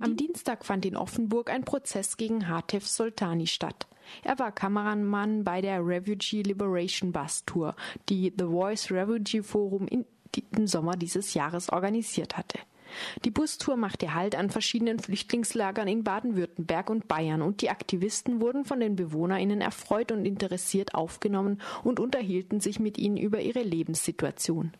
Am Dienstag fand in Offenburg ein Prozess gegen Hatef Soltani statt. Er war Kameramann bei der Refugee Liberation Bus Tour, die The Voice Refugee Forum im Sommer dieses Jahres organisiert hatte. Die Bustour machte Halt an verschiedenen Flüchtlingslagern in Baden-Württemberg und Bayern und die Aktivisten wurden von den BewohnerInnen erfreut und interessiert aufgenommen und unterhielten sich mit ihnen über ihre Lebenssituation.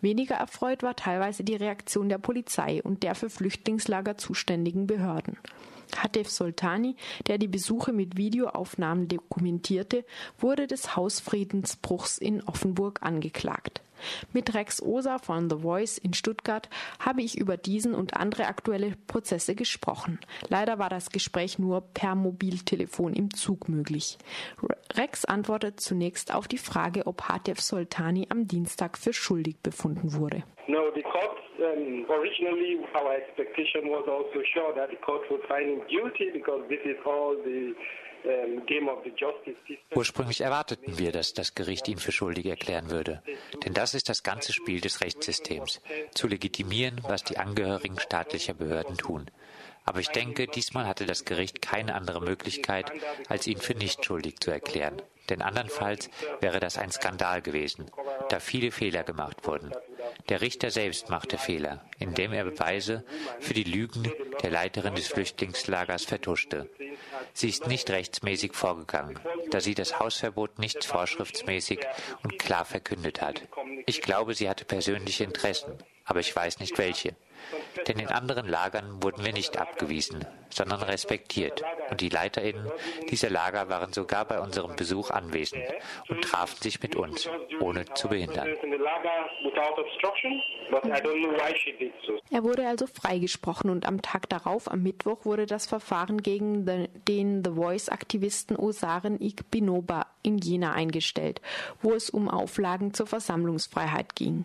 Weniger erfreut war teilweise die Reaktion der Polizei und der für Flüchtlingslager zuständigen Behörden. Hatef Soltani, der die Besuche mit Videoaufnahmen dokumentierte, wurde des Hausfriedensbruchs in Offenburg angeklagt. Mit Rex Osa von The Voice in Stuttgart habe ich über diesen und andere aktuelle Prozesse gesprochen. Leider war das Gespräch nur per Mobiltelefon im Zug möglich. Rex antwortet zunächst auf die Frage, ob Hatef Soltani am Dienstag für schuldig befunden wurde. No, the um, originally our expectation was also sure that the court would find him guilty because this is all the Ursprünglich erwarteten wir, dass das Gericht ihn für schuldig erklären würde. Denn das ist das ganze Spiel des Rechtssystems, zu legitimieren, was die Angehörigen staatlicher Behörden tun. Aber ich denke, diesmal hatte das Gericht keine andere Möglichkeit, als ihn für nicht schuldig zu erklären. Denn andernfalls wäre das ein Skandal gewesen, da viele Fehler gemacht wurden. Der Richter selbst machte Fehler, indem er Beweise für die Lügen der Leiterin des Flüchtlingslagers vertuschte. Sie ist nicht rechtsmäßig vorgegangen, da sie das Hausverbot nicht vorschriftsmäßig und klar verkündet hat. Ich glaube, sie hatte persönliche Interessen, aber ich weiß nicht welche. Denn in anderen Lagern wurden wir nicht abgewiesen, sondern respektiert. Und die LeiterInnen dieser Lager waren sogar bei unserem Besuch anwesend und trafen sich mit uns, ohne zu behindern. Er wurde also freigesprochen und am Tag darauf, am Mittwoch, wurde das Verfahren gegen den The Voice-Aktivisten Osaren Igbinoba in Jena eingestellt, wo es um Auflagen zur Versammlungsfreiheit ging.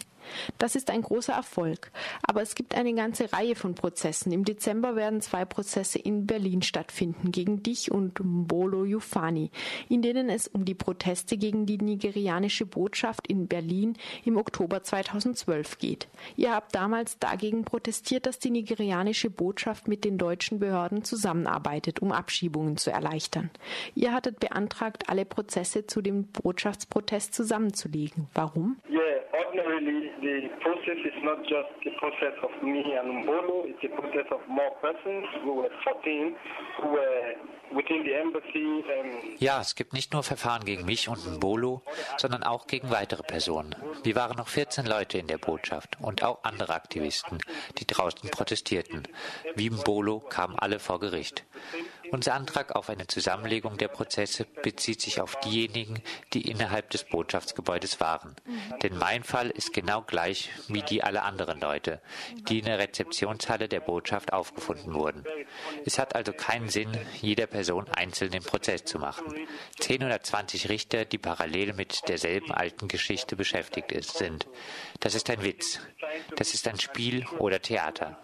Das ist ein großer Erfolg. Aber es gibt eine ganze Reihe von Prozessen. Im Dezember werden zwei Prozesse in Berlin stattfinden gegen dich und Mbolo Yufani, in denen es um die Proteste gegen die nigerianische Botschaft in Berlin im Oktober 2012 geht. Ihr habt damals dagegen protestiert, dass die nigerianische Botschaft mit den deutschen Behörden zusammenarbeitet, um Abschiebungen zu erleichtern. Ihr hattet beantragt, alle Prozesse zu dem Botschaftsprotest zusammenzulegen. Warum? Yeah, ordinarily the process is not just the process of me and Mbolo, it's a process of more persons. We were 14 who were ja, es gibt nicht nur Verfahren gegen mich und Mbolo, sondern auch gegen weitere Personen. Wir waren noch 14 Leute in der Botschaft und auch andere Aktivisten, die draußen protestierten. Wie Mbolo kamen alle vor Gericht. Unser Antrag auf eine Zusammenlegung der Prozesse bezieht sich auf diejenigen, die innerhalb des Botschaftsgebäudes waren. Denn mein Fall ist genau gleich wie die aller anderen Leute, die in der Rezeptionshalle der Botschaft aufgefunden wurden. Es hat also keinen Sinn, jeder Person einzeln den Prozess zu machen. 10 oder 20 Richter, die parallel mit derselben alten Geschichte beschäftigt sind. Das ist ein Witz. Das ist ein Spiel oder Theater.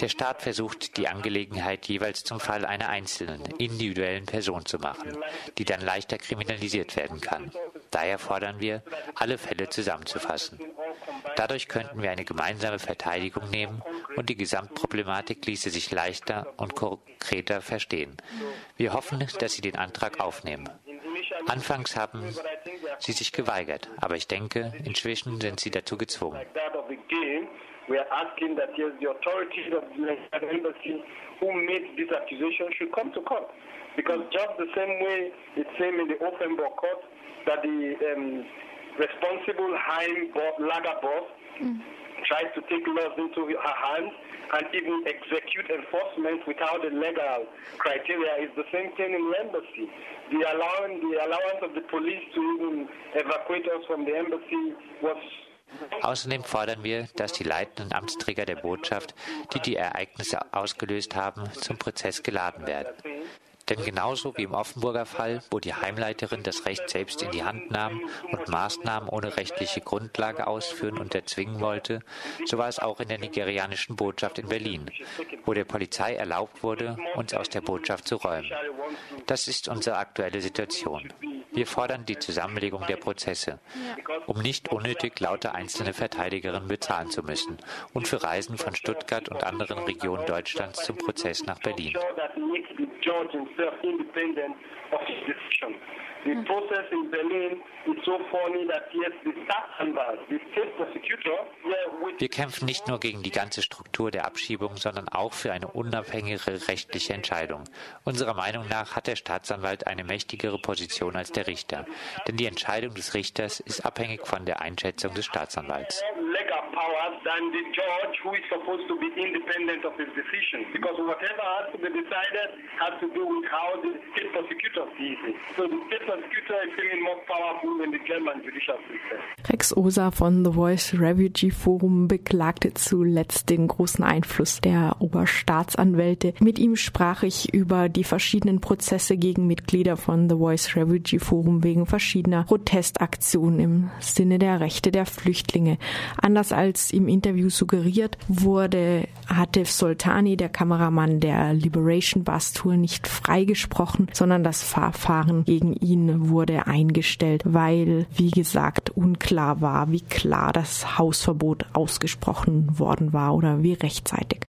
Der Staat versucht, die Angelegenheit jeweils zum Fall einer einzelnen, individuellen Person zu machen, die dann leichter kriminalisiert werden kann. Daher fordern wir, alle Fälle zusammenzufassen. Dadurch könnten wir eine gemeinsame Verteidigung nehmen und die Gesamtproblematik ließe sich leichter und konkreter verstehen. Wir hoffen, dass Sie den Antrag aufnehmen. Anfangs haben Sie sich geweigert, aber ich denke, inzwischen sind Sie dazu gezwungen. We are asking that yes, the authorities of the embassy who made this accusation should come to court. Because just the same way it seemed in the Offenburg court that the um, responsible Heim Lager boss mm tries to take laws into her hands and even execute enforcement without the legal criteria is the same thing in the embassy. The, allowing, the allowance of the police to even evacuate us from the embassy was Außerdem fordern wir, dass die leitenden Amtsträger der Botschaft, die die Ereignisse ausgelöst haben, zum Prozess geladen werden. Denn genauso wie im Offenburger Fall, wo die Heimleiterin das Recht selbst in die Hand nahm und Maßnahmen ohne rechtliche Grundlage ausführen und erzwingen wollte, so war es auch in der nigerianischen Botschaft in Berlin, wo der Polizei erlaubt wurde, uns aus der Botschaft zu räumen. Das ist unsere aktuelle Situation. Wir fordern die Zusammenlegung der Prozesse, um nicht unnötig lauter einzelne Verteidigerinnen bezahlen zu müssen und für Reisen von Stuttgart und anderen Regionen Deutschlands zum Prozess nach Berlin. The process in Berlin is so funny that yes, the Staatsanwalt, the state prosecutor, wir kämpfen nicht nur gegen die ganze Struktur der Abschiebung, sondern auch für eine unabhängige rechtliche Entscheidung. Unserer Meinung nach hat der Staatsanwalt eine mächtigere Position als der Richter, denn die Entscheidung des Richters ist abhängig von der Einschätzung des Staatsanwalts. Than the judge who is supposed to be independent of his decision. Because whatever has to be decided has to do with how the state prosecutor sees it. So the state prosecutor is feeling more powerful than the German judicial system. Rex Osa von The Voice Refugee Forum beklagte zuletzt den großen Einfluss der Oberstaatsanwälte. Mit ihm sprach ich über die verschiedenen Prozesse gegen Mitglieder von The Voice Refugee Forum wegen verschiedener Protestaktionen im Sinne der Rechte der Flüchtlinge. Anders als im Interview suggeriert, wurde Hatif Soltani, der Kameramann der Liberation Bus Tour, nicht freigesprochen, sondern das Verfahren gegen ihn wurde eingestellt, weil, wie gesagt, unklar war, wie klar das Hausverbot ausgesprochen worden war oder wie rechtzeitig.